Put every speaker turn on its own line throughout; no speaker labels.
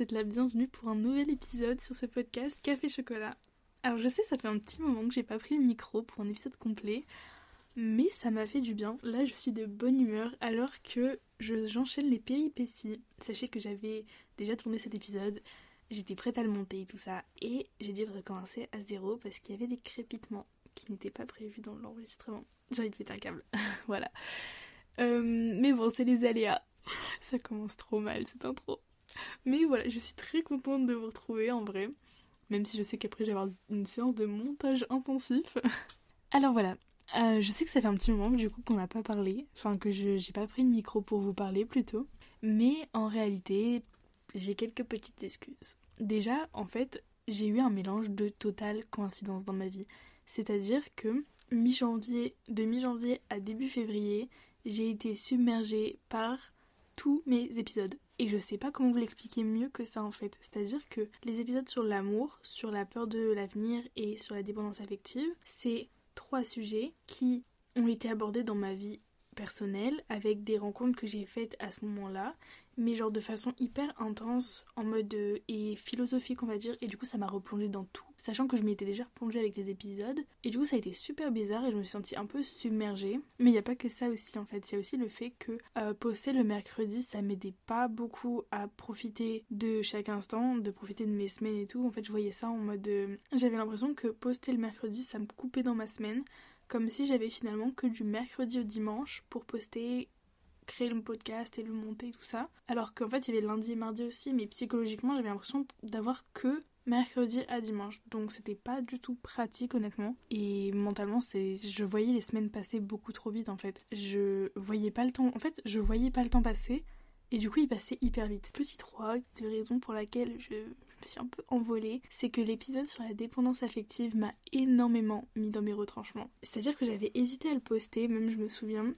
Souhaite la bienvenue pour un nouvel épisode sur ce podcast Café Chocolat. Alors je sais ça fait un petit moment que j'ai pas pris le micro pour un épisode complet, mais ça m'a fait du bien. Là je suis de bonne humeur alors que j'enchaîne les péripéties. Sachez que j'avais déjà tourné cet épisode, j'étais prête à le monter et tout ça, et j'ai dû le recommencer à zéro parce qu'il y avait des crépitements qui n'étaient pas prévus dans l'enregistrement. J'ai envie de péter un câble, voilà. Euh, mais bon, c'est les aléas. Ça commence trop mal cette intro. Mais voilà, je suis très contente de vous retrouver en vrai. Même si je sais qu'après j'ai avoir une séance de montage intensif. Alors voilà, euh, je sais que ça fait un petit moment du coup qu'on n'a pas parlé. Enfin que j'ai pas pris le micro pour vous parler plutôt. Mais en réalité, j'ai quelques petites excuses. Déjà, en fait, j'ai eu un mélange de totales coïncidences dans ma vie. C'est-à-dire que mi-janvier, de mi-janvier à début février, j'ai été submergée par tous mes épisodes. Et je sais pas comment vous l'expliquer mieux que ça en fait. C'est-à-dire que les épisodes sur l'amour, sur la peur de l'avenir et sur la dépendance affective, c'est trois sujets qui ont été abordés dans ma vie avec des rencontres que j'ai faites à ce moment-là mais genre de façon hyper intense, en mode euh, et philosophique on va dire, et du coup ça m'a replongé dans tout, sachant que je m'étais déjà replongée avec les épisodes, et du coup ça a été super bizarre et je me suis sentie un peu submergée. Mais il n'y a pas que ça aussi en fait, il y a aussi le fait que euh, poster le mercredi ça m'aidait pas beaucoup à profiter de chaque instant, de profiter de mes semaines et tout. En fait je voyais ça en mode, euh, j'avais l'impression que poster le mercredi ça me coupait dans ma semaine comme si j'avais finalement que du mercredi au dimanche pour poster créer le podcast et le monter, tout ça. Alors qu'en fait, il y avait lundi et mardi aussi, mais psychologiquement, j'avais l'impression d'avoir que mercredi à dimanche. Donc c'était pas du tout pratique honnêtement. Et mentalement, c'est je voyais les semaines passer beaucoup trop vite en fait. Je voyais pas le temps. En fait, je voyais pas le temps passer. Et du coup, il passait hyper vite. Petit 3 de raison pour laquelle je, me suis un peu envolée, c'est que l'épisode sur la dépendance affective m'a énormément mis dans mes retranchements. C'est-à-dire que j'avais hésité à le poster, même je me souviens,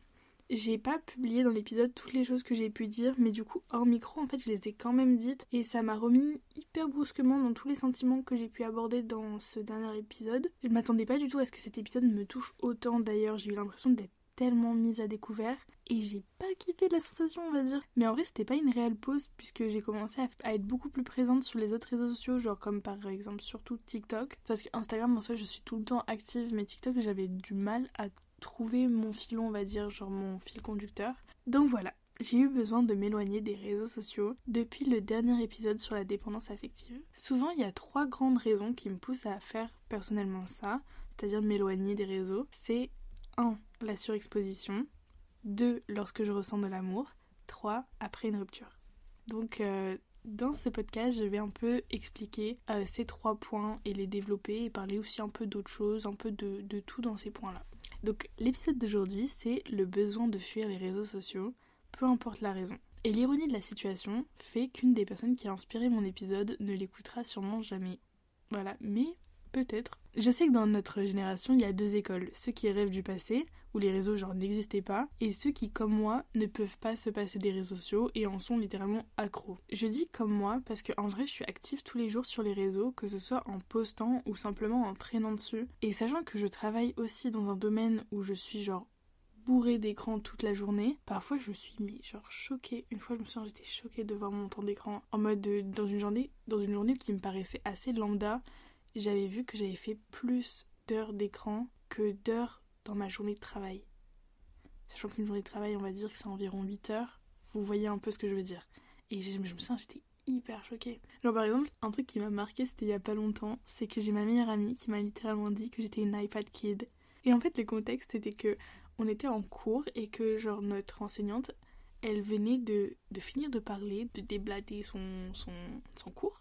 j'ai pas publié dans l'épisode toutes les choses que j'ai pu dire, mais du coup, hors micro, en fait, je les ai quand même dites et ça m'a remis hyper brusquement dans tous les sentiments que j'ai pu aborder dans ce dernier épisode. Je m'attendais pas du tout à ce que cet épisode me touche autant d'ailleurs, j'ai eu l'impression d'être tellement mise à découvert et j'ai pas kiffé la sensation on va dire mais en vrai c'était pas une réelle pause puisque j'ai commencé à, être beaucoup plus présente sur les autres réseaux sociaux genre comme par exemple surtout TikTok parce que Instagram en soi je suis tout le temps active mais TikTok j'avais du mal à trouver mon filon, on va dire, genre mon fil conducteur. Donc voilà, j'ai eu besoin de m'éloigner des réseaux sociaux depuis le dernier épisode sur la dépendance affective. Souvent, il y a trois grandes raisons qui me poussent à faire personnellement ça, c'est-à-dire m'éloigner des réseaux. C'est 1. La surexposition. 2. Lorsque je ressens de l'amour. 3. Après une rupture. Donc, euh, dans ce podcast, je vais un peu expliquer euh, ces trois points et les développer et parler aussi un peu d'autres choses, un peu de tout dans ces points-là. Donc l'épisode d'aujourd'hui, c'est le besoin de fuir les réseaux sociaux, peu importe la raison. Et l'ironie de la situation fait qu'une des personnes qui a inspiré mon épisode ne l'écoutera sûrement jamais. Voilà, mais peut-être. Je sais que dans notre génération, il y a deux écoles. Ceux qui rêvent du passé, où les réseaux genre n'existaient pas, et ceux qui, comme moi, ne peuvent pas se passer des réseaux sociaux et en sont littéralement accros. Je dis comme moi parce que en vrai, je suis active tous les jours sur les réseaux, que ce soit en postant ou simplement en traînant dessus. Et sachant que je travaille aussi dans un domaine où je suis genre bourrée d'écran toute la journée. Parfois, je suis mais genre choquée. Une fois, je me souviens, j'étais choquée de voir mon temps d'écran en mode dans une journée, dans une journée qui me paraissait assez lambda. J'avais vu que j'avais fait plus d'heures d'écran que d'heures dans ma journée de travail. Sachant qu'une journée de travail, on va dire que c'est environ 8 heures. Vous voyez un peu ce que je veux dire. Et je, me souviens, j'étais hyper choquée. Genre par exemple, un truc qui m'a marqué, c'était il y a pas longtemps, c'est que j'ai ma meilleure amie qui m'a littéralement dit que j'étais une iPad kid. Et en fait, le contexte était que on était en cours et que genre notre enseignante, elle venait de, de finir de parler, de déblater son, son, son cours.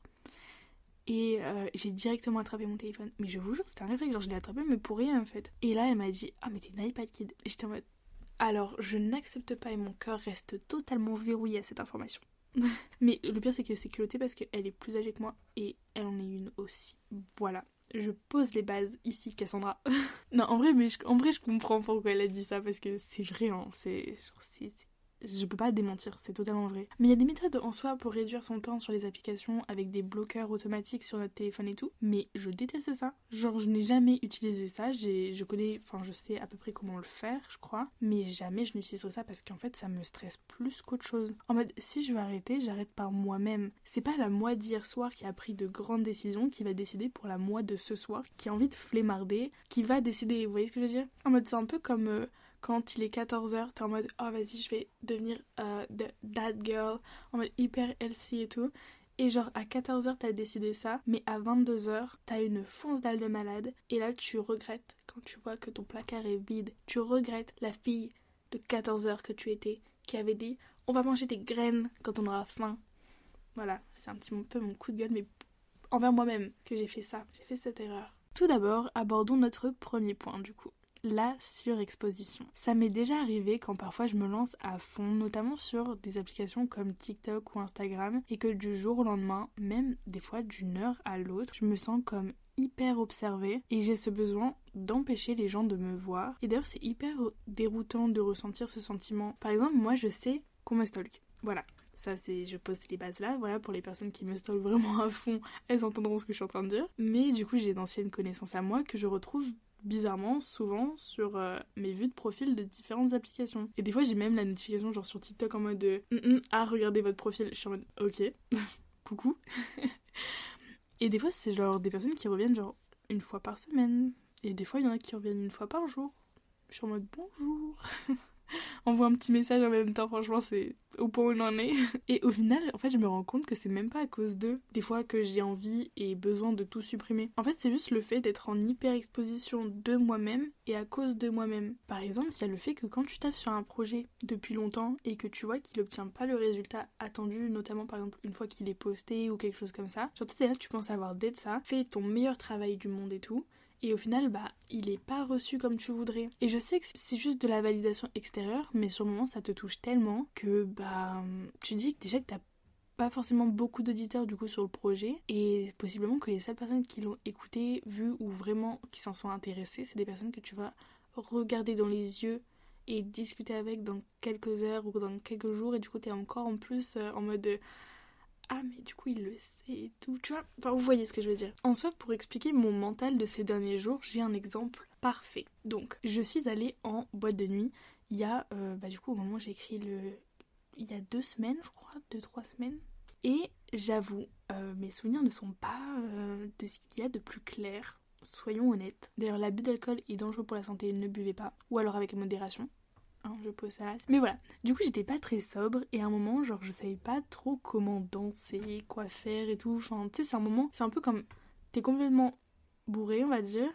Et euh, j'ai directement attrapé mon téléphone. Mais je vous jure, c'était un réflexe. Genre, je l'ai attrapé, mais pour rien en fait. Et là, elle m'a dit Ah, mais t'es une iPad Kid. J'étais en mode Alors, je n'accepte pas et mon cœur reste totalement verrouillé à cette information. mais le pire, c'est que c'est culotté parce qu'elle est plus âgée que moi et elle en est une aussi. Voilà. Je pose les bases ici, Cassandra. non, en vrai, mais je, en vrai, je comprends pourquoi elle a dit ça parce que c'est vrai, hein, c'est je peux pas démentir, c'est totalement vrai. Mais il y a des méthodes en soi pour réduire son temps sur les applications avec des bloqueurs automatiques sur notre téléphone et tout, mais je déteste ça. Genre, je n'ai jamais utilisé ça, je connais, enfin, je sais à peu près comment le faire, je crois, mais jamais je n'utiliserai ça parce qu'en fait, ça me stresse plus qu'autre chose. En mode, si je veux arrêter, j'arrête par moi-même. C'est pas la moi d'hier soir qui a pris de grandes décisions qui va décider pour la moi de ce soir, qui a envie de flemmarder, qui va décider, vous voyez ce que je veux dire? En mode, c'est un peu comme. Euh, quand il est 14h, t'es en mode oh vas-y, je vais devenir euh, that girl, en mode hyper healthy et tout. Et genre à 14h t'as décidé ça, mais à 22h t'as une fonce dalle de malade et là tu regrettes quand tu vois que ton placard est vide. Tu regrettes la fille de 14h que tu étais qui avait dit on va manger des graines quand on aura faim. Voilà, c'est un petit peu mon coup de gueule, mais envers moi-même que j'ai fait ça. J'ai fait cette erreur. Tout d'abord, abordons notre premier point du coup la surexposition. Ça m'est déjà arrivé quand parfois je me lance à fond, notamment sur des applications comme TikTok ou Instagram, et que du jour au lendemain, même des fois d'une heure à l'autre, je me sens comme hyper observée et j'ai ce besoin d'empêcher les gens de me voir. Et d'ailleurs, c'est hyper déroutant de ressentir ce sentiment. Par exemple, moi, je sais qu'on me stalk. Voilà, ça c'est je pose les bases là voilà pour les personnes qui me stalkent vraiment à fond elles entendront ce que je suis en train de dire mais du coup j'ai d'anciennes connaissances à moi que je retrouve bizarrement souvent sur euh, mes vues de profil de différentes applications. Et des fois j'ai même la notification genre sur TikTok en mode de mm, mm, ah regardez votre profil, je suis en mode ok, coucou. et des fois c'est genre des personnes qui reviennent genre une fois par semaine. Et des fois il y en a qui reviennent une fois par jour. Je suis en mode bonjour. envoie un petit message en même temps, franchement, c'est au point où il en est. Et au final, en fait, je me rends compte que c'est même pas à cause d'eux, des fois que j'ai envie et besoin de tout supprimer. En fait, c'est juste le fait d'être en hyper exposition de moi-même et à cause de moi-même. Par exemple, il y a le fait que quand tu tapes sur un projet depuis longtemps et que tu vois qu'il obtient pas le résultat attendu, notamment par exemple une fois qu'il est posté ou quelque chose comme ça, surtout t'es là, tu penses avoir d'être ça, fais ton meilleur travail du monde et tout, et au final bah il est pas reçu comme tu voudrais. Et je sais que c'est juste de la validation extérieure mais sur le moment ça te touche tellement que bah tu dis déjà que t'as pas forcément beaucoup d'auditeurs du coup sur le projet. Et possiblement que les seules personnes qui l'ont écouté, vu ou vraiment qui s'en sont intéressées, c'est des personnes que tu vas regarder dans les yeux et discuter avec dans quelques heures ou dans quelques jours. Et du coup t'es encore en plus euh, en mode ah mais du coup il le sait et tout, tu vois. Enfin vous voyez ce que je veux dire. En soi pour expliquer mon mental de ces derniers jours, j'ai un exemple parfait. Donc je suis allée en boîte de nuit il y a, euh, bah du coup au moment où j'ai écrit le... Il y a deux semaines je crois, deux trois semaines. Et j'avoue, euh, mes souvenirs ne sont pas euh, de ce qu'il y a de plus clair. Soyons honnêtes. D'ailleurs l'abus d'alcool est dangereux pour la santé, ne buvez pas. Ou alors avec modération. Hein, je pose ça là. Mais voilà, du coup j'étais pas très sobre et à un moment genre je savais pas trop comment danser, quoi faire et tout. Enfin tu sais c'est un moment, c'est un peu comme t'es complètement bourré on va dire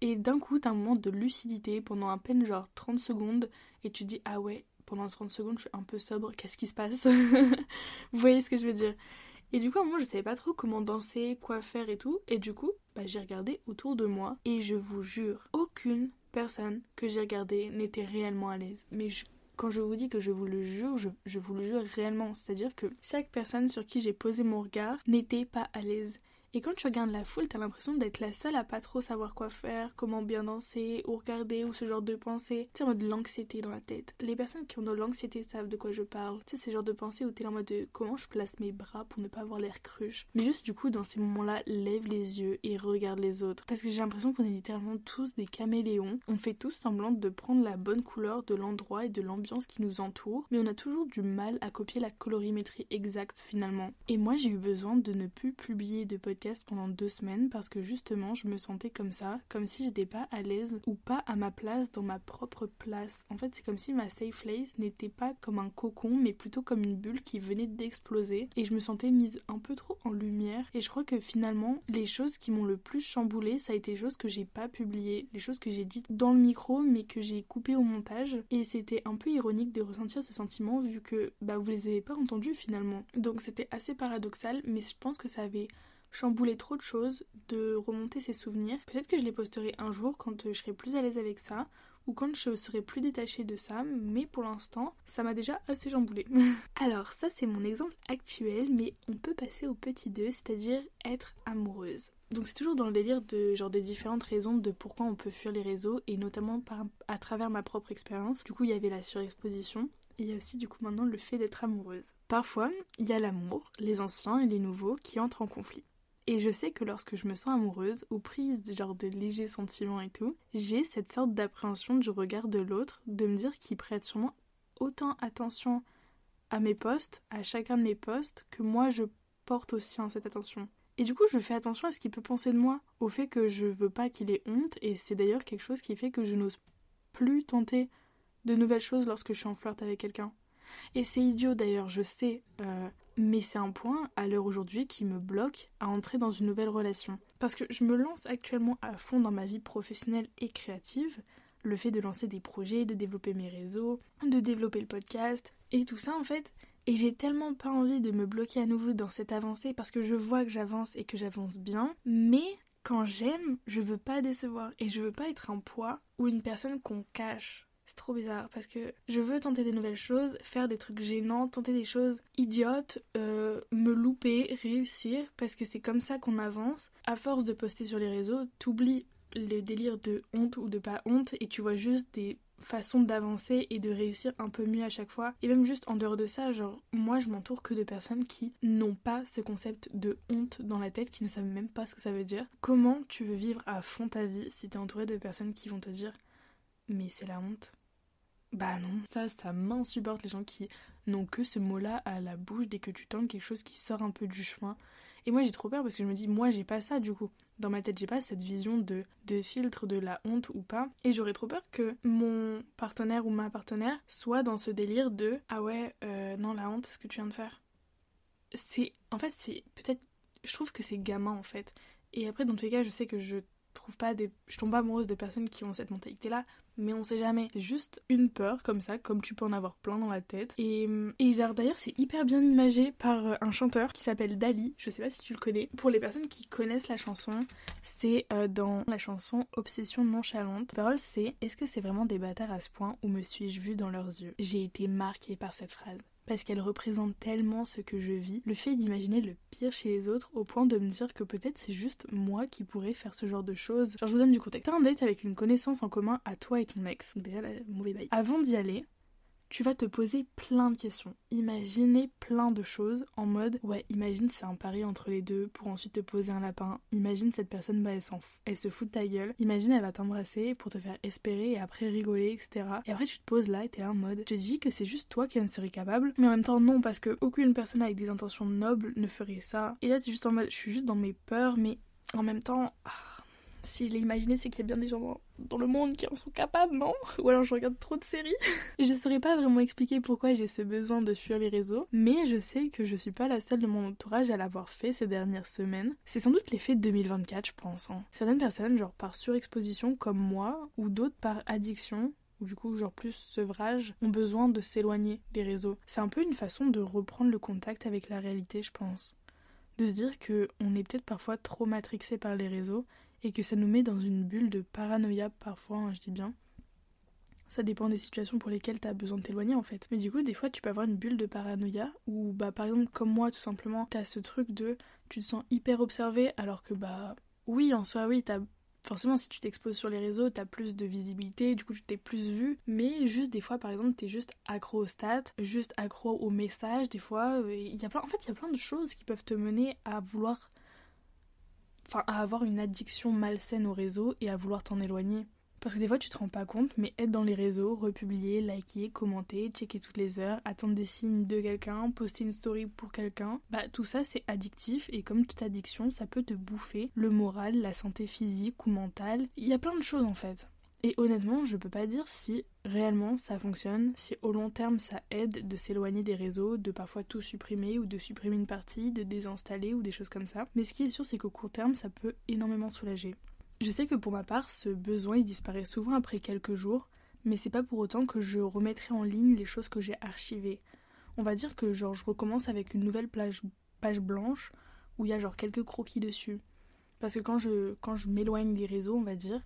et d'un coup t'as un moment de lucidité pendant à peine genre 30 secondes et tu dis ah ouais pendant 30 secondes je suis un peu sobre, qu'est-ce qui se passe? Vous voyez ce que je veux dire? Et du coup, à un moment, je savais pas trop comment danser, quoi faire et tout. Et du coup, bah, j'ai regardé autour de moi. Et je vous jure, aucune personne que j'ai regardée n'était réellement à l'aise. Mais quand je vous dis que je vous le jure, je, vous le jure réellement. C'est-à-dire que chaque personne sur qui j'ai posé mon regard n'était pas à l'aise. Et quand tu regardes la foule, t'as l'impression d'être la seule à pas trop savoir quoi faire, comment bien danser, ou regarder, ou ce genre de pensée. Tu en mode l'anxiété dans la tête. Les personnes qui ont de l'anxiété savent de quoi je parle. Tu sais, c'est genre de pensée où t'es en mode de comment je place mes bras pour ne pas avoir l'air cruche. Mais juste du coup, dans ces moments-là, lève les yeux et regarde les autres. Parce que j'ai l'impression qu'on est littéralement tous des caméléons. On fait tous semblant de prendre la bonne couleur de l'endroit et de l'ambiance qui nous entoure, mais on a toujours du mal à copier la colorimétrie exacte finalement. Et moi, j'ai eu besoin de ne plus publier de pendant deux semaines parce que justement je me sentais comme ça, comme si j'étais pas à l'aise ou pas à ma place dans ma propre place. En fait, c'est comme si ma safe place n'était pas comme un cocon mais plutôt comme une bulle qui venait d'exploser et je me sentais mise un peu trop en lumière et je crois que finalement les choses qui m'ont le plus chamboulé ça a été les choses que j'ai pas publiées, les choses que j'ai dites dans le micro mais que j'ai coupées au montage et c'était un peu ironique de ressentir ce sentiment vu que bah vous les avez pas entendus finalement. Donc c'était assez paradoxal mais je pense que ça avait chambouler trop de choses, de remonter ses souvenirs. Peut-être que je les posterai un jour quand euh, je serai plus à l'aise avec ça ou quand je serai plus détachée de ça, mais pour l'instant, ça m'a déjà assez chamboulé. Alors ça c'est mon exemple actuel, mais on peut passer au petit 2, c'est-à-dire être amoureuse. Donc c'est toujours dans le délire de genre des différentes raisons de pourquoi on peut fuir les réseaux et notamment à travers ma propre expérience. Du coup, il y avait la surexposition, et il y a aussi du coup maintenant le fait d'être amoureuse. Parfois, il y a l'amour, les anciens et les nouveaux qui entrent en conflit. Et je sais que lorsque je me sens amoureuse ou prise genre de légers sentiments et tout, j'ai cette sorte d'appréhension du regard de l'autre, de me dire qu'il prête sûrement autant attention à mes postes, à chacun de mes postes, que moi je porte aussi en cette attention. Et du coup, je fais attention à ce qu'il peut penser de moi, au fait que je veux pas qu'il ait honte, et c'est d'ailleurs quelque chose qui fait que je n'ose plus tenter de nouvelles choses lorsque je suis en flirt avec quelqu'un. Et c'est idiot d'ailleurs, je sais, euh, mais c'est un point à l'heure aujourd'hui qui me bloque à entrer dans une nouvelle relation. Parce que je me lance actuellement à fond dans ma vie professionnelle et créative, le fait de lancer des projets, de développer mes réseaux, de développer le podcast, et tout ça en fait. Et j'ai tellement pas envie de me bloquer à nouveau dans cette avancée parce que je vois que j'avance et que j'avance bien, mais quand j'aime, je veux pas décevoir et je veux pas être un poids ou une personne qu'on cache c'est trop bizarre parce que je veux tenter des nouvelles choses, faire des trucs gênants, tenter des choses idiotes, euh, me louper, réussir parce que c'est comme ça qu'on avance. À force de poster sur les réseaux, t'oublies le délire de honte ou de pas honte et tu vois juste des façons d'avancer et de réussir un peu mieux à chaque fois. Et même juste en dehors de ça, genre moi je m'entoure que de personnes qui n'ont pas ce concept de honte dans la tête, qui ne savent même pas ce que ça veut dire. Comment tu veux vivre à fond ta vie si t'es entouré de personnes qui vont te dire mais c'est la honte? Bah non, ça, ça m'insupporte les gens qui n'ont que ce mot-là à la bouche dès que tu tentes quelque chose qui sort un peu du chemin. Et moi j'ai trop peur parce que je me dis, moi j'ai pas ça du coup. Dans ma tête, j'ai pas cette vision de, de filtre de la honte ou pas. Et j'aurais trop peur que mon partenaire ou ma partenaire soit dans ce délire de Ah ouais, euh, non, la honte, c'est ce que tu viens de faire. C'est. En fait, c'est. Peut-être. Je trouve que c'est gamin en fait. Et après, dans tous les cas, je sais que je trouve pas des. Je tombe amoureuse de personnes qui ont cette mentalité là mais on sait jamais. C'est juste une peur comme ça, comme tu peux en avoir plein dans la tête. Et, et d'ailleurs, c'est hyper bien imagé par euh, un chanteur qui s'appelle Dali, je sais pas si tu le connais. Pour les personnes qui connaissent la chanson, c'est euh, dans la chanson Obsession nonchalante. La parole c'est Est-ce que c'est vraiment des bâtards à ce point où me suis-je vue dans leurs yeux? J'ai été marquée par cette phrase parce qu'elle représente tellement ce que je vis, le fait d'imaginer le pire chez les autres au point de me dire que peut-être c'est juste moi qui pourrais faire ce genre de choses. Genre je vous donne du contexte. T'as un date avec une connaissance en commun à toi et ton ex, déjà la mauvais bail. Avant d'y aller, tu vas te poser plein de questions, imaginer plein de choses en mode ouais, imagine c'est un pari entre les deux pour ensuite te poser un lapin, imagine cette personne bah elle, elle se fout de ta gueule, imagine elle va t'embrasser pour te faire espérer et après rigoler, etc. Et après tu te poses là et t'es là en mode je te dis que c'est juste toi qui en serais capable, mais en même temps non parce que aucune personne avec des intentions nobles ne ferait ça. Et là t'es juste en mode je suis juste dans mes peurs, mais en même temps. Ah, si je l'ai imaginé, c'est qu'il y a bien des gens dans, le monde qui en sont capables, non Ou alors je regarde trop de séries. je saurais pas vraiment expliquer pourquoi j'ai ce besoin de fuir les réseaux, mais je sais que je suis pas la seule de mon entourage à l'avoir fait ces dernières semaines. C'est sans doute l'effet de 2024, je pense. Hein. Certaines personnes, genre par surexposition comme moi, ou d'autres par addiction, ou du coup genre plus sevrage, ont besoin de s'éloigner des réseaux. C'est un peu une façon de reprendre le contact avec la réalité, je pense. De se dire que on est peut-être parfois trop matrixé par les réseaux et que ça nous met dans une bulle de paranoïa parfois, hein, je dis bien. Ça dépend des situations pour lesquelles t'as besoin de t'éloigner en fait. Mais du coup, des fois, tu peux avoir une bulle de paranoïa où, bah, par exemple, comme moi, tout simplement, t'as ce truc de tu te sens hyper observé alors que, bah, oui, en soi, oui, t'as forcément si tu t'exposes sur les réseaux t'as plus de visibilité du coup tu t'es plus vu mais juste des fois par exemple t'es juste accro aux stats juste accro aux messages des fois il y a plein en fait il y a plein de choses qui peuvent te mener à vouloir enfin à avoir une addiction malsaine au réseau et à vouloir t'en éloigner. Parce que des fois tu te rends pas compte, mais être dans les réseaux, republier, liker, commenter, checker toutes les heures, attendre des signes de quelqu'un, poster une story pour quelqu'un, bah tout ça c'est addictif et comme toute addiction, ça peut te bouffer le moral, la santé physique ou mentale. Il y a plein de choses en fait. Et honnêtement, je peux pas dire si réellement ça fonctionne, si au long terme ça aide de s'éloigner des réseaux, de parfois tout supprimer ou de supprimer une partie, de désinstaller ou des choses comme ça. Mais ce qui est sûr, c'est qu'au court terme, ça peut énormément soulager. Je sais que pour ma part, ce besoin il disparaît souvent après quelques jours, mais c'est pas pour autant que je remettrai en ligne les choses que j'ai archivées. On va dire que genre je recommence avec une nouvelle page, page blanche où il y a genre quelques croquis dessus. Parce que quand je, quand je m'éloigne des réseaux, on va dire,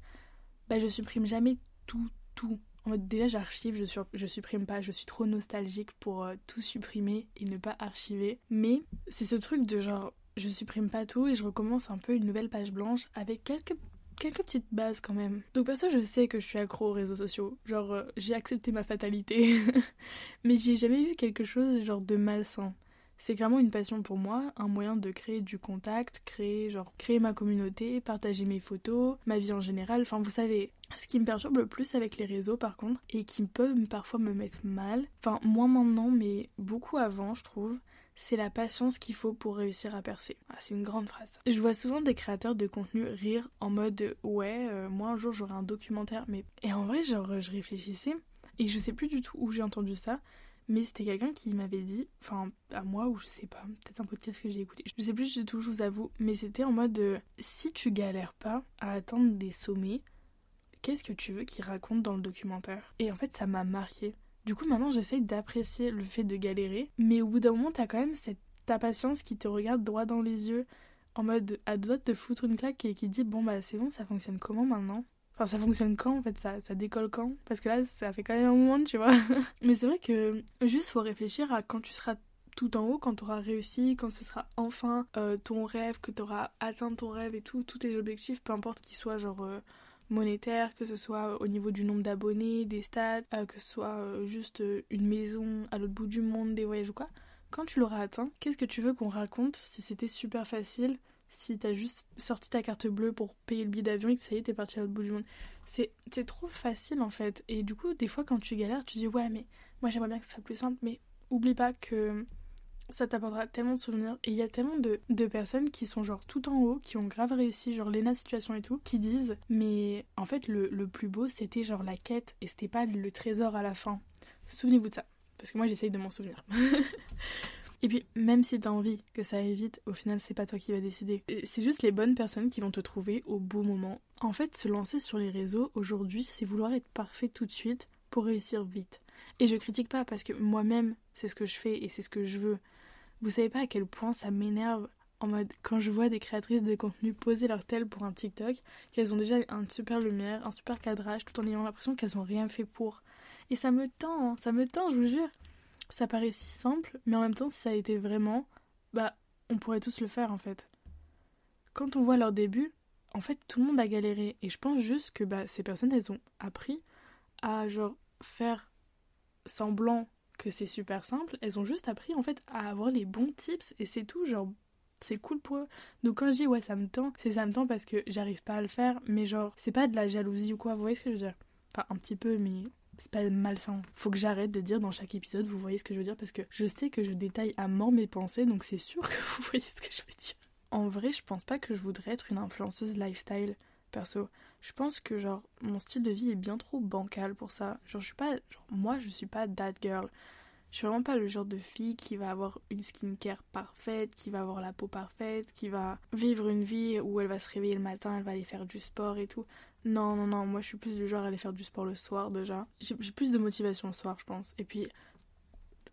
bah, je supprime jamais tout, tout. En mode, déjà, j'archive, je, supprime pas, je suis trop nostalgique pour euh, tout supprimer et ne pas archiver. Mais c'est ce truc de genre, je supprime pas tout et je recommence un peu une nouvelle page blanche avec quelques, quelques petites bases quand même. Donc perso, je sais que je suis accro aux réseaux sociaux. Genre, euh, j'ai accepté ma fatalité. Mais j'ai jamais vu quelque chose genre de malsain. C'est clairement une passion pour moi, un moyen de créer du contact, créer genre créer ma communauté, partager mes photos, ma vie en général. Enfin, vous savez, ce qui me perturbe le plus avec les réseaux par contre et qui peut parfois me mettre mal. Enfin, moins maintenant, mais beaucoup avant, je trouve c'est la patience qu'il faut pour réussir à percer. Ah, c'est une grande phrase. Je vois souvent des créateurs de contenu rire en mode ouais, euh, moi un jour j'aurai un documentaire, mais et en vrai genre je réfléchissais et je sais plus du tout où j'ai entendu ça, mais c'était quelqu'un qui m'avait dit, enfin à moi ou je sais pas, peut-être un podcast que j'ai écouté, je sais plus du tout, je vous avoue, mais c'était en mode euh, si tu galères pas à atteindre des sommets, qu'est-ce que tu veux qu'il raconte dans le documentaire? Et en fait ça m'a marqué. Du coup, maintenant, j'essaye d'apprécier le fait de galérer, mais au bout d'un moment, t'as quand même cette ta patience qui te regarde droit dans les yeux, en mode à doigt de te foutre une claque et qui dit bon bah c'est bon, ça fonctionne comment maintenant? Enfin, ça fonctionne quand en fait ça, ça décolle quand? Parce que là, ça fait quand même un moment, tu vois. mais c'est vrai que juste faut réfléchir à quand tu seras tout en haut, quand tu auras réussi, quand ce sera enfin euh, ton rêve, que tu auras atteint ton rêve et tout, tous tes objectifs, peu importe qu'ils soient genre. Euh, monétaire, que ce soit au niveau du nombre d'abonnés, des stats, euh, que ce soit juste une maison à l'autre bout du monde, des voyages ou quoi, quand tu l'auras atteint, qu'est-ce que tu veux qu'on raconte si c'était super facile, si t'as juste sorti ta carte bleue pour payer le billet d'avion et que ça y est, t'es parti à l'autre bout du monde C'est trop facile en fait. Et du coup, des fois, quand tu galères, tu dis ouais, mais moi j'aimerais bien que ce soit plus simple, mais oublie pas que ça t'apportera tellement de souvenirs. Et il y a tellement de, personnes qui sont genre tout en haut, qui ont grave réussi, genre Lena Situation et tout, qui disent Mais en fait, le, plus beau, c'était genre la quête et c'était pas le trésor à la fin. Souvenez-vous de ça. Parce que moi, j'essaye de m'en souvenir. Et puis, même si t'as envie que ça aille vite, au final, c'est pas toi qui vas décider. C'est juste les bonnes personnes qui vont te trouver au beau moment. En fait, se lancer sur les réseaux aujourd'hui, c'est vouloir être parfait tout de suite pour réussir vite. Et je critique pas parce que moi-même, c'est ce que je fais et c'est ce que je veux. Vous savez pas à quel point ça m'énerve en mode quand je vois des créatrices de contenu poser leur tel pour un TikTok, qu'elles ont déjà une super lumière, un super cadrage, tout en ayant l'impression qu'elles ont rien fait pour. Et ça me tend, hein, ça me tend, je vous jure. Ça paraît si simple, mais en même temps, si ça a été vraiment, bah, on pourrait tous le faire en fait. Quand on voit leur début, en fait, tout le monde a galéré. Et je pense juste que bah, ces personnes, elles ont appris à genre faire semblant que c'est super simple, elles ont juste appris en fait à avoir les bons tips et c'est tout, genre c'est cool pour eux. Donc quand je dis ouais ça me tend, c'est ça me tend parce que j'arrive pas à le faire, mais genre c'est pas de la jalousie ou quoi, vous voyez ce que je veux dire? Enfin un petit peu mais c'est pas malsain. Faut que j'arrête de dire dans chaque épisode, vous voyez ce que je veux dire parce que je sais que je détaille à mort mes pensées donc c'est sûr que vous voyez ce que je veux dire. En vrai, je pense pas que je voudrais être une influenceuse lifestyle perso. Je pense que genre mon style de vie est bien trop bancal pour ça. Genre je suis pas genre moi je suis pas that girl. Je suis vraiment pas le genre de fille qui va avoir une skincare parfaite, qui va avoir la peau parfaite, qui va vivre une vie où elle va se réveiller le matin, elle va aller faire du sport et tout. Non, non, non, moi je suis plus du genre à aller faire du sport le soir déjà. J'ai plus de motivation le soir, je pense. Et puis,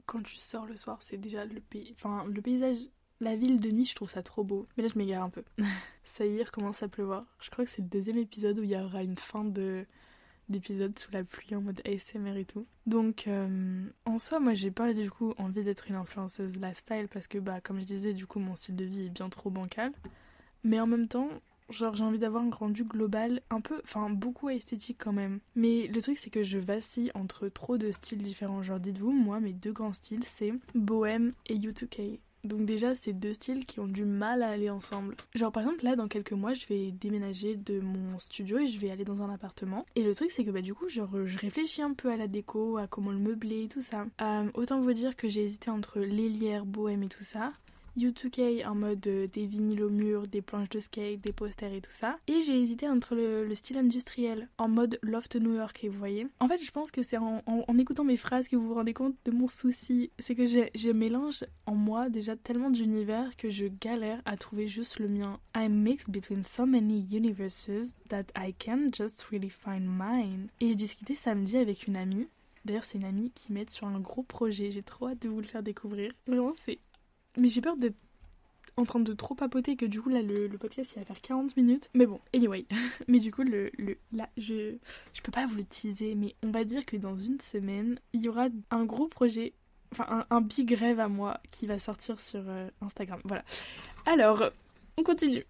quand tu sors le soir, c'est déjà le pays. Enfin, le paysage la ville de nuit, je trouve ça trop beau. Mais là, je m'égare un peu. ça y est, il recommence à pleuvoir. Je crois que c'est le deuxième épisode où il y aura une fin de d'épisode sous la pluie en mode ASMR et tout. Donc euh, en soi, moi j'ai pas du coup envie d'être une influenceuse lifestyle parce que bah comme je disais, du coup mon style de vie est bien trop bancal. Mais en même temps, genre j'ai envie d'avoir un rendu global un peu, enfin beaucoup esthétique quand même. Mais le truc c'est que je vacille entre trop de styles différents. Genre dites-vous, moi mes deux grands styles c'est bohème et U2K. Donc déjà, c'est deux styles qui ont du mal à aller ensemble. Genre par exemple là, dans quelques mois, je vais déménager de mon studio et je vais aller dans un appartement. Et le truc c'est que bah du coup, genre, je réfléchis un peu à la déco, à comment le meubler et tout ça. Euh, autant vous dire que j'ai hésité entre l'ailière, bohème et tout ça. U2K en mode euh, des vinyles au mur, des planches de skate, des posters et tout ça. Et j'ai hésité entre le, style industriel en mode loft New York, vous voyez. En fait, je pense que c'est en, écoutant mes phrases que vous vous rendez compte de mon souci. C'est que je mélange en moi déjà tellement d'univers que je galère à trouver juste le mien. I'm mixed between so many universes that I can't just really find mine. Et j'ai discuté samedi avec une amie D'ailleurs, c'est une amie qui m'aide sur un gros projet. J'ai trop hâte de vous le faire découvrir. Vraiment, c'est mais j'ai peur d'être en train de trop papoter que du coup là le, podcast il va faire 40 minutes. Mais bon, anyway. mais du coup le, le là je je peux pas vous le teaser mais on va dire que dans une semaine, il y aura un gros projet enfin un, big rêve à moi qui va sortir sur euh, Instagram. Voilà. Alors, on continue.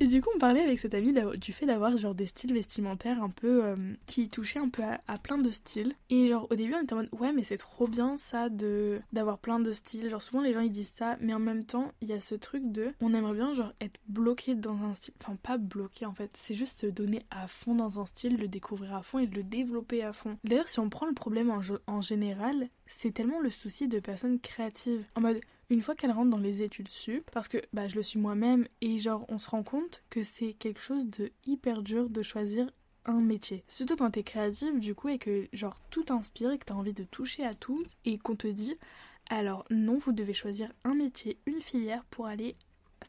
Et du coup, on parlait avec cette amie du fait d'avoir genre des styles vestimentaires un peu euh, qui touchaient un peu à, plein de styles. Et genre au début, on était en mode ouais, mais c'est trop bien ça de d'avoir plein de styles. Genre souvent les gens ils disent ça, mais en même temps, il y a ce truc de on aimerait bien genre être bloqué dans un style. Enfin, pas bloqué en fait, c'est juste se donner à fond dans un style, le découvrir à fond et le développer à fond. D'ailleurs, si on prend le problème en, en général, c'est tellement le souci de personnes créatives. En mode une fois qu'elle rentre dans les études sup, parce que bah, je le suis moi-même, et genre on se rend compte que c'est quelque chose de hyper dur de choisir un métier. Surtout quand t'es créative du coup et que genre tout t'inspire et que t'as envie de toucher à tout et qu'on te dit alors non vous devez choisir un métier, une filière pour aller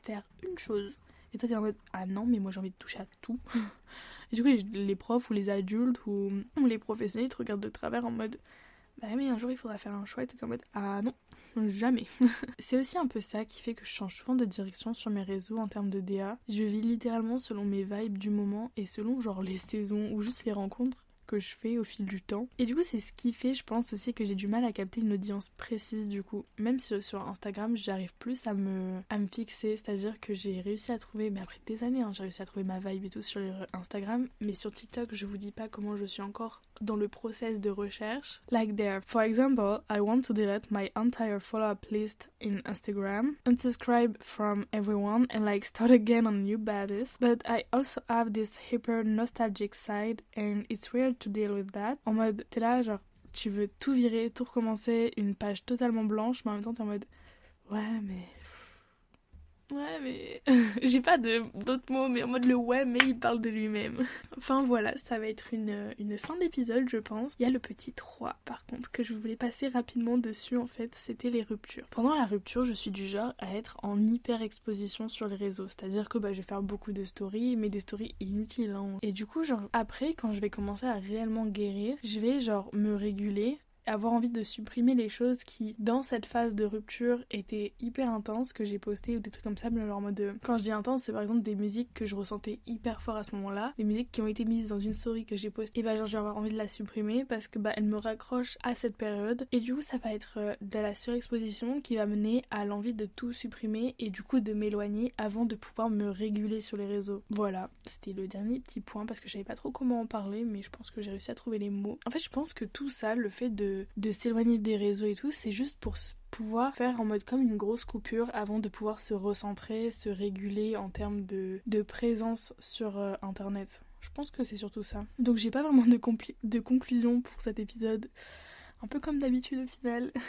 faire une chose. Et toi t'es en mode ah non mais moi j'ai envie de toucher à tout. et du coup les, profs ou les adultes ou, les professionnels te regardent de travers en mode bah mais un jour il faudra faire un choix et t'es en mode ah non Jamais. c'est aussi un peu ça qui fait que je change souvent de direction sur mes réseaux en termes de DA. Je vis littéralement selon mes vibes du moment et selon genre les saisons ou juste les rencontres que je fais au fil du temps. Et du coup, c'est ce qui fait, je pense aussi, que j'ai du mal à capter une audience précise du coup. Même si sur Instagram, j'arrive plus à me, à me fixer, c'est-à-dire que j'ai réussi à trouver, mais après des années, hein, j'ai réussi à trouver ma vibe et tout sur Instagram. Mais sur TikTok, je vous dis pas comment je suis encore dans le process de recherche. Like there, for example, I want to delete my entire follow-up list in Instagram, unsubscribe from everyone, and like start again on new baddies. But I also have this hyper nostalgic side, and it's weird to deal with that. En mode, t'es là, genre, tu veux tout virer, tout recommencer, une page totalement blanche, mais en même temps, t'es en mode, ouais, mais Ouais, mais j'ai pas d'autres mots, mais en mode le ouais, mais il parle de lui-même. enfin voilà, ça va être une, une fin d'épisode, je pense. Il y a le petit 3, par contre, que je voulais passer rapidement dessus, en fait, c'était les ruptures. Pendant la rupture, je suis du genre à être en hyper exposition sur les réseaux, c'est-à-dire que bah, je vais faire beaucoup de stories, mais des stories inutiles. Hein. Et du coup, genre, après, quand je vais commencer à réellement guérir, je vais genre me réguler avoir envie de supprimer les choses qui, dans cette phase de rupture, étaient hyper intenses, que j'ai postées ou des trucs comme ça, mais genre en mode. Quand je dis intense, c'est par exemple des musiques que je ressentais hyper fort à ce moment-là, des musiques qui ont été mises dans une story que j'ai postée, et bah genre j'ai avoir envie de la supprimer parce que bah elle me raccroche à cette période, et du coup ça va être euh, de la surexposition qui va mener à l'envie de tout supprimer et du coup de m'éloigner avant de pouvoir me réguler sur les réseaux. Voilà, c'était le dernier petit point parce que je savais pas trop comment en parler, mais je pense que j'ai réussi à trouver les mots. En fait, je pense que tout ça, le fait de de, s'éloigner des réseaux et tout, c'est juste pour pouvoir faire en mode comme une grosse coupure avant de pouvoir se recentrer, se réguler en termes de, présence sur euh, internet. Je pense que c'est surtout ça. Donc j'ai pas vraiment de, de conclusion pour cet épisode. Un peu comme d'habitude au final.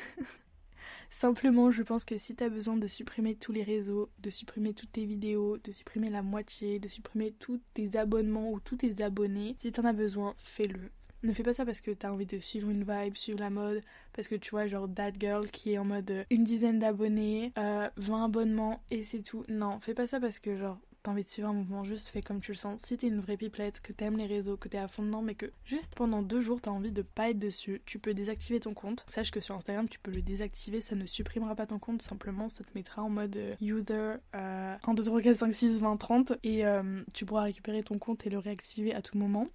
Simplement, je pense que si t'as besoin de supprimer tous les réseaux, de supprimer toutes tes vidéos, de supprimer la moitié, de supprimer tous tes abonnements ou tous tes abonnés, si t'en as besoin, fais-le. Ne fais pas ça parce que t'as envie de suivre une vibe, suivre la mode, parce que tu vois, genre That Girl qui est en mode euh, une dizaine d'abonnés, euh, 20 abonnements et c'est tout. Non, fais pas ça parce que genre t'as envie de suivre un mouvement, juste fais comme tu le sens. Si t'es une vraie pipelette, que t'aimes les réseaux, que t'es à fond dedans, mais que juste pendant deux jours t'as envie de pas être dessus, tu peux désactiver ton compte. Sache que sur Instagram tu peux le désactiver, ça ne supprimera pas ton compte, simplement ça te mettra en mode euh, user euh, 1, 2, 3, 4, 5, 6, 20, 30 et euh, tu pourras récupérer ton compte et le réactiver à tout moment.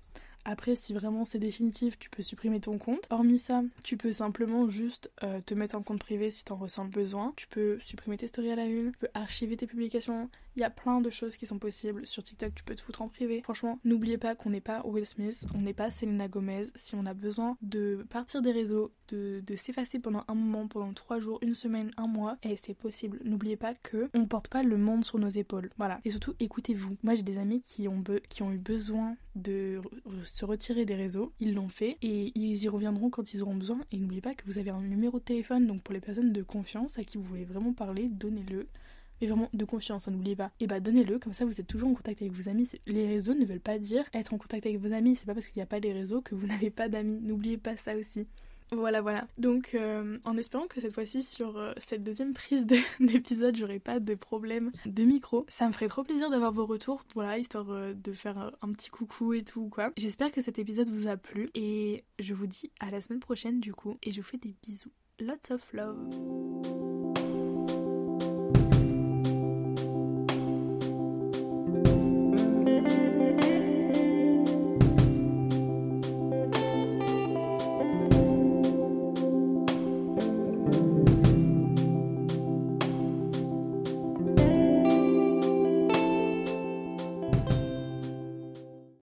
Après, si vraiment c'est définitif, tu peux supprimer ton compte. Hormis ça, tu peux simplement juste euh, te mettre en compte privé si t'en ressens le besoin. Tu peux supprimer tes stories à la une, tu peux archiver tes publications. Il y a plein de choses qui sont possibles. Sur TikTok, tu peux te foutre en privé. Franchement, n'oubliez pas qu'on n'est pas Will Smith, on n'est pas Selena Gomez. Si on a besoin de partir des réseaux, de, s'effacer pendant un moment, pendant trois jours, une semaine, un mois, et c'est possible. N'oubliez pas que on porte pas le monde sur nos épaules. Voilà. Et surtout, écoutez-vous. Moi, j'ai des amis qui ont eu besoin de se retirer des réseaux. Ils l'ont fait et ils y reviendront quand ils auront besoin. Et n'oubliez pas que vous avez un numéro de téléphone, donc pour les personnes de confiance à qui vous voulez vraiment parler, donnez-le. Mais vraiment de confiance, hein, n'oubliez pas. Et bah donnez-le, comme ça vous êtes toujours en contact avec vos amis. Les réseaux ne veulent pas dire être en contact avec vos amis, c'est pas parce qu'il n'y a pas les réseaux que vous n'avez pas d'amis. N'oubliez pas ça aussi. Voilà, voilà. Donc, euh, en espérant que cette fois-ci, sur euh, cette deuxième prise d'épisode, j'aurai pas de problème de micro. Ça me ferait trop plaisir d'avoir vos retours, voilà, histoire euh, de faire un petit coucou et tout, quoi. J'espère que cet épisode vous a plu et je vous dis à la semaine prochaine, du coup, et je vous fais des bisous. Lots of love.